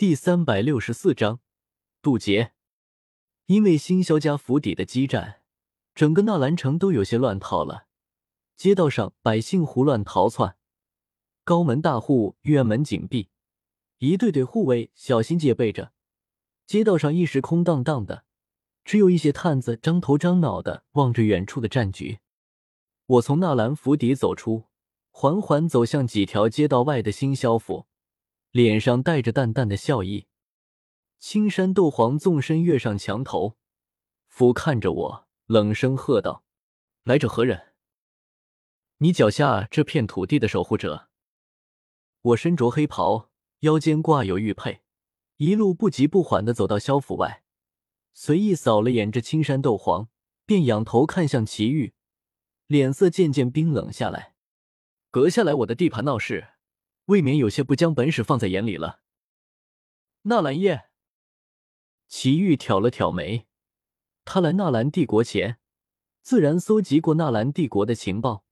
第三百六十四章渡劫。因为新萧家府邸的激战，整个纳兰城都有些乱套了。街道上百姓胡乱逃窜，高门大户院门紧闭，一队队护卫小心戒备着。街道上一时空荡荡的，只有一些探子张头张脑的望着远处的战局。我从纳兰府邸走出，缓缓走向几条街道外的新萧府。脸上带着淡淡的笑意，青山斗皇纵身跃上墙头，俯看着我，冷声喝道：“来者何人？你脚下这片土地的守护者。”我身着黑袍，腰间挂有玉佩，一路不急不缓的走到萧府外，随意扫了眼这青山斗皇，便仰头看向祁煜，脸色渐渐冰冷下来：“阁下来我的地盘闹事。”未免有些不将本使放在眼里了。纳兰叶，祁煜挑了挑眉，他来纳兰帝国前，自然搜集过纳兰帝国的情报，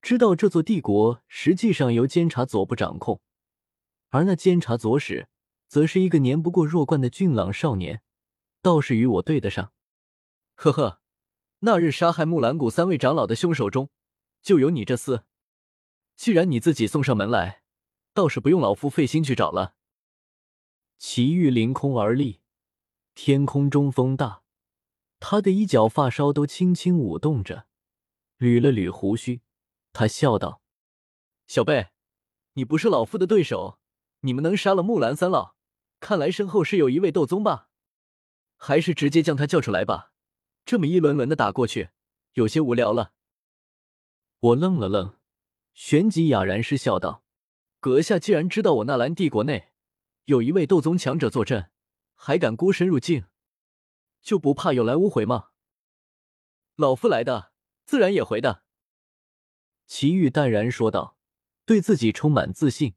知道这座帝国实际上由监察左部掌控，而那监察左使，则是一个年不过弱冠的俊朗少年，倒是与我对得上。呵呵，那日杀害木兰谷三位长老的凶手中，就有你这厮。既然你自己送上门来。倒是不用老夫费心去找了。祁煜凌空而立，天空中风大，他的衣角发梢都轻轻舞动着，捋了捋胡须，他笑道：“小贝，你不是老夫的对手，你们能杀了木兰三老，看来身后是有一位斗宗吧？还是直接将他叫出来吧，这么一轮轮的打过去，有些无聊了。”我愣了愣，旋即哑然失笑道。阁下既然知道我纳兰帝国内有一位斗宗强者坐镇，还敢孤身入境，就不怕有来无回吗？老夫来的，自然也回的。祁煜淡然说道，对自己充满自信。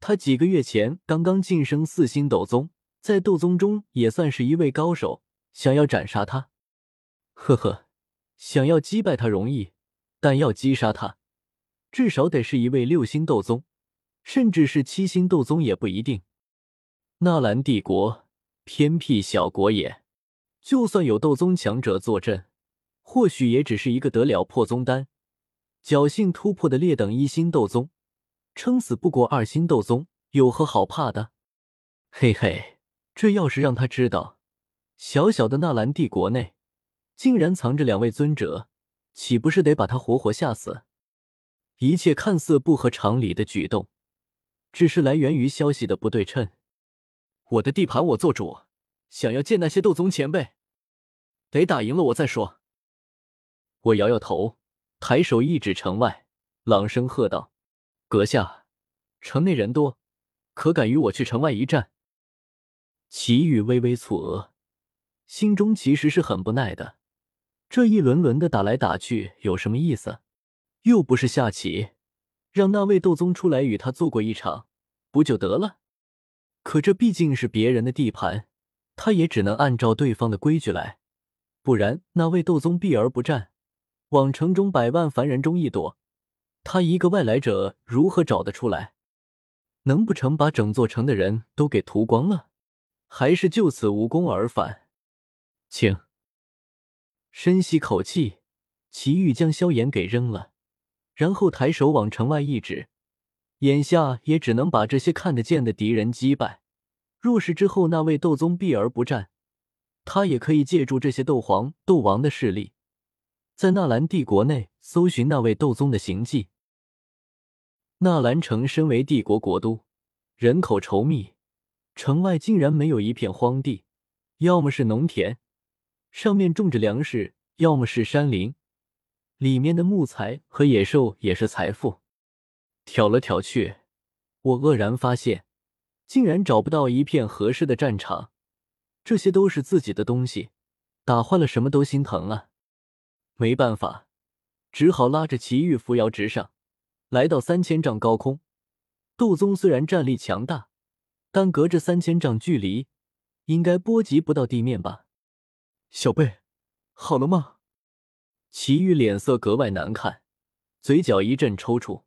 他几个月前刚刚晋升四星斗宗，在斗宗中也算是一位高手。想要斩杀他，呵呵，想要击败他容易，但要击杀他，至少得是一位六星斗宗。甚至是七星斗宗也不一定。纳兰帝国偏僻小国也，就算有斗宗强者坐镇，或许也只是一个得了破宗丹、侥幸突破的劣等一星斗宗，撑死不过二星斗宗，有何好怕的？嘿嘿，这要是让他知道，小小的纳兰帝国内竟然藏着两位尊者，岂不是得把他活活吓死？一切看似不合常理的举动。只是来源于消息的不对称。我的地盘我做主，想要见那些斗宗前辈，得打赢了我再说。我摇摇头，抬手一指城外，朗声喝道：“阁下，城内人多，可敢与我去城外一战？”祁煜微微蹙额，心中其实是很不耐的。这一轮轮的打来打去有什么意思？又不是下棋。让那位斗宗出来与他做过一场，不就得了？可这毕竟是别人的地盘，他也只能按照对方的规矩来，不然那位斗宗避而不战，往城中百万凡人中一躲，他一个外来者如何找得出来？能不成把整座城的人都给屠光了，还是就此无功而返？请深吸口气，祁煜将萧炎给扔了。然后抬手往城外一指，眼下也只能把这些看得见的敌人击败。若是之后那位斗宗避而不战，他也可以借助这些斗皇、斗王的势力，在纳兰帝国内搜寻那位斗宗的行迹。纳兰城身为帝国国都，人口稠密，城外竟然没有一片荒地，要么是农田，上面种着粮食，要么是山林。里面的木材和野兽也是财富。挑了挑去，我愕然发现，竟然找不到一片合适的战场。这些都是自己的东西，打坏了什么都心疼啊！没办法，只好拉着祁煜扶摇直上，来到三千丈高空。斗宗虽然战力强大，但隔着三千丈距离，应该波及不到地面吧？小贝，好了吗？祁煜脸色格外难看，嘴角一阵抽搐。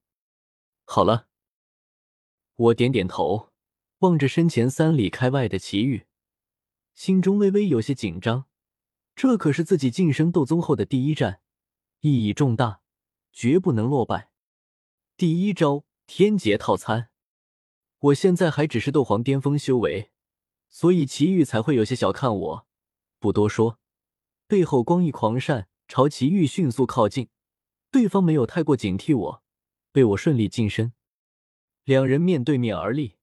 好了，我点点头，望着身前三里开外的祁煜，心中微微有些紧张。这可是自己晋升斗宗后的第一战，意义重大，绝不能落败。第一招天劫套餐，我现在还只是斗皇巅峰修为，所以祁煜才会有些小看我。不多说，背后光翼狂扇，朝祁煜迅速靠近。对方没有太过警惕我，被我顺利近身。两人面对面而立，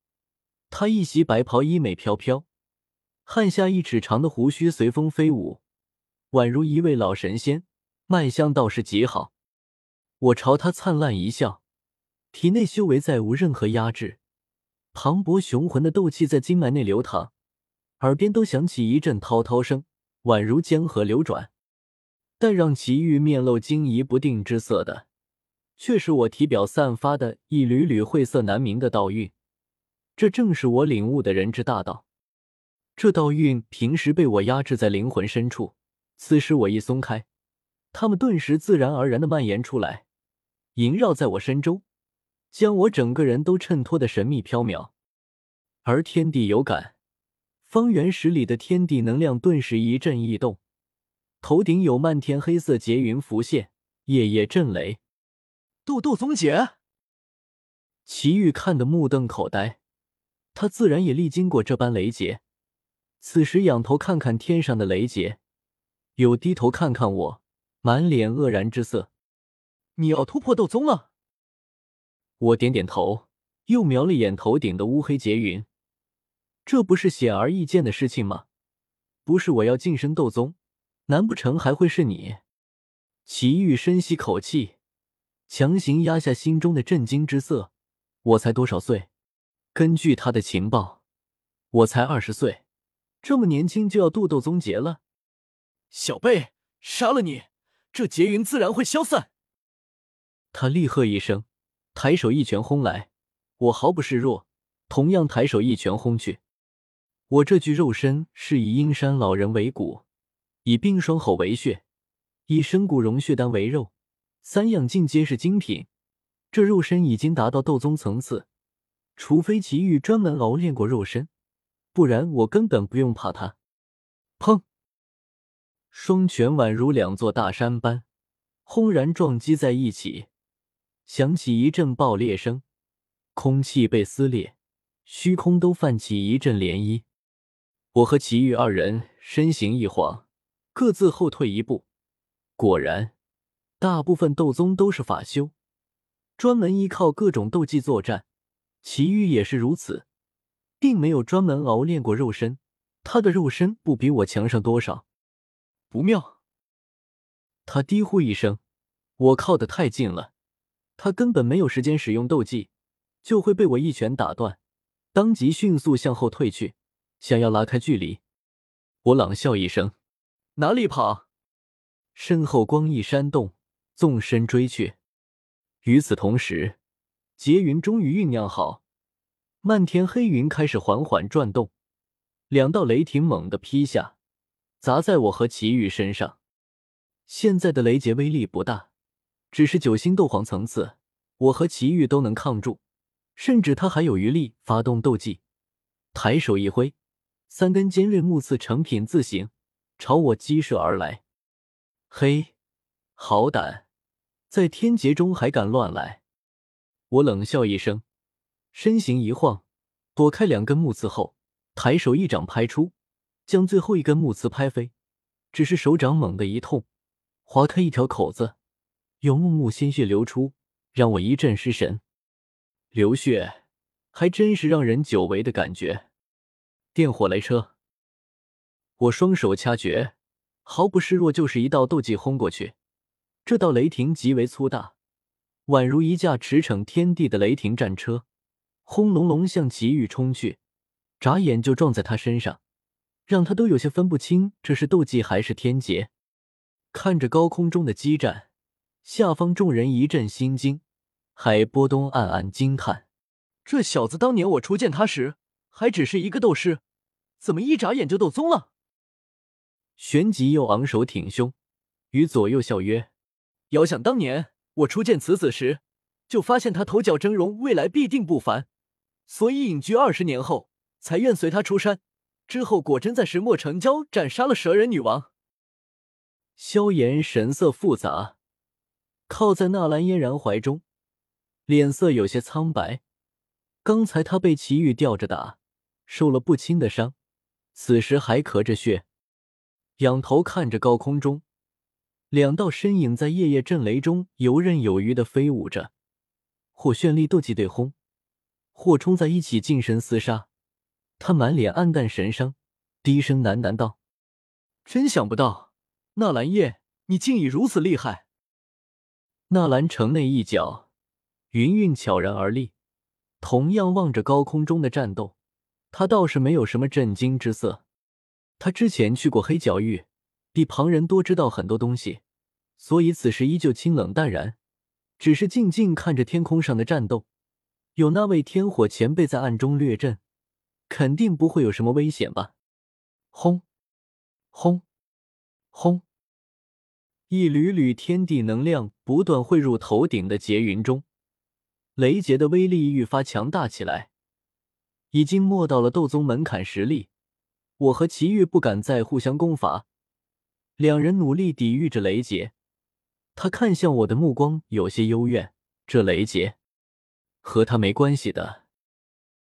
他一袭白袍，衣美飘飘，汗下一尺长的胡须随风飞舞。宛如一位老神仙，脉象倒是极好。我朝他灿烂一笑，体内修为再无任何压制，磅礴雄浑的斗气在经脉内流淌，耳边都响起一阵滔滔声，宛如江河流转。但让祁煜面露惊疑不定之色的，却是我体表散发的一缕缕晦涩难明的道韵。这正是我领悟的人之大道。这道韵平时被我压制在灵魂深处。此时我一松开，他们顿时自然而然的蔓延出来，萦绕在我身周，将我整个人都衬托的神秘飘渺。而天地有感，方圆十里的天地能量顿时一阵异动，头顶有漫天黑色劫云浮现，夜夜震雷。斗斗宗劫，祁煜看得目瞪口呆，他自然也历经过这般雷劫，此时仰头看看天上的雷劫。又低头看看我，满脸愕然之色。你要突破斗宗了？我点点头，又瞄了眼头顶的乌黑劫云。这不是显而易见的事情吗？不是我要晋升斗宗，难不成还会是你？祁煜深吸口气，强行压下心中的震惊之色。我才多少岁？根据他的情报，我才二十岁，这么年轻就要渡斗宗劫了？小辈，杀了你，这劫云自然会消散。他厉喝一声，抬手一拳轰来，我毫不示弱，同样抬手一拳轰去。我这具肉身是以阴山老人为骨，以冰霜吼为血，以深骨融血丹为肉，三样尽皆是精品。这肉身已经达到斗宗层次，除非祁煜专门熬炼过肉身，不然我根本不用怕他。砰！双拳宛如两座大山般轰然撞击在一起，响起一阵爆裂声，空气被撕裂，虚空都泛起一阵涟漪。我和祁煜二人身形一晃，各自后退一步。果然，大部分斗宗都是法修，专门依靠各种斗技作战。祁煜也是如此，并没有专门熬炼过肉身，他的肉身不比我强上多少。不妙！他低呼一声：“我靠得太近了，他根本没有时间使用斗技，就会被我一拳打断。”当即迅速向后退去，想要拉开距离。我冷笑一声：“哪里跑？”身后光翼扇动，纵身追去。与此同时，劫云终于酝酿好，漫天黑云开始缓缓转动，两道雷霆猛地劈下。砸在我和祁煜身上。现在的雷劫威力不大，只是九星斗皇层次，我和祁煜都能抗住，甚至他还有余力发动斗技。抬手一挥，三根尖锐木刺成品字形朝我激射而来。嘿，好胆，在天劫中还敢乱来！我冷笑一声，身形一晃，躲开两根木刺后，抬手一掌拍出。将最后一根木刺拍飞，只是手掌猛地一痛，划开一条口子，有木木鲜血流出，让我一阵失神。流血还真是让人久违的感觉。电火雷车，我双手掐诀，毫不示弱，就是一道斗技轰过去。这道雷霆极为粗大，宛如一架驰骋天地的雷霆战车，轰隆隆向祁煜冲去，眨眼就撞在他身上。让他都有些分不清这是斗技还是天劫。看着高空中的激战，下方众人一阵心惊，海波东暗暗惊叹：这小子当年我初见他时还只是一个斗师，怎么一眨眼就斗宗了？旋即又昂首挺胸，与左右笑曰：“遥想当年我初见此子时，就发现他头角峥嵘，未来必定不凡，所以隐居二十年后，才愿随他出山。之后果真在石墨城郊斩杀了蛇人女王。萧炎神色复杂，靠在纳兰嫣然怀中，脸色有些苍白。刚才他被祁煜吊着打，受了不轻的伤，此时还咳着血，仰头看着高空中，两道身影在夜夜震雷中游刃有余的飞舞着，或绚丽斗技对轰，或冲在一起近身厮杀。他满脸暗淡神伤，低声喃喃道：“真想不到，纳兰叶，你竟已如此厉害。”纳兰城内一角，云韵悄然而立。同样望着高空中的战斗，他倒是没有什么震惊之色。他之前去过黑角域，比旁人多知道很多东西，所以此时依旧清冷淡然，只是静静看着天空上的战斗。有那位天火前辈在暗中略阵，肯定不会有什么危险吧？轰！轰！轰！一缕缕天地能量不断汇入头顶的劫云中。雷劫的威力愈发强大起来，已经没到了斗宗门槛实力。我和祁煜不敢再互相攻伐，两人努力抵御着雷劫。他看向我的目光有些幽怨，这雷劫和他没关系的。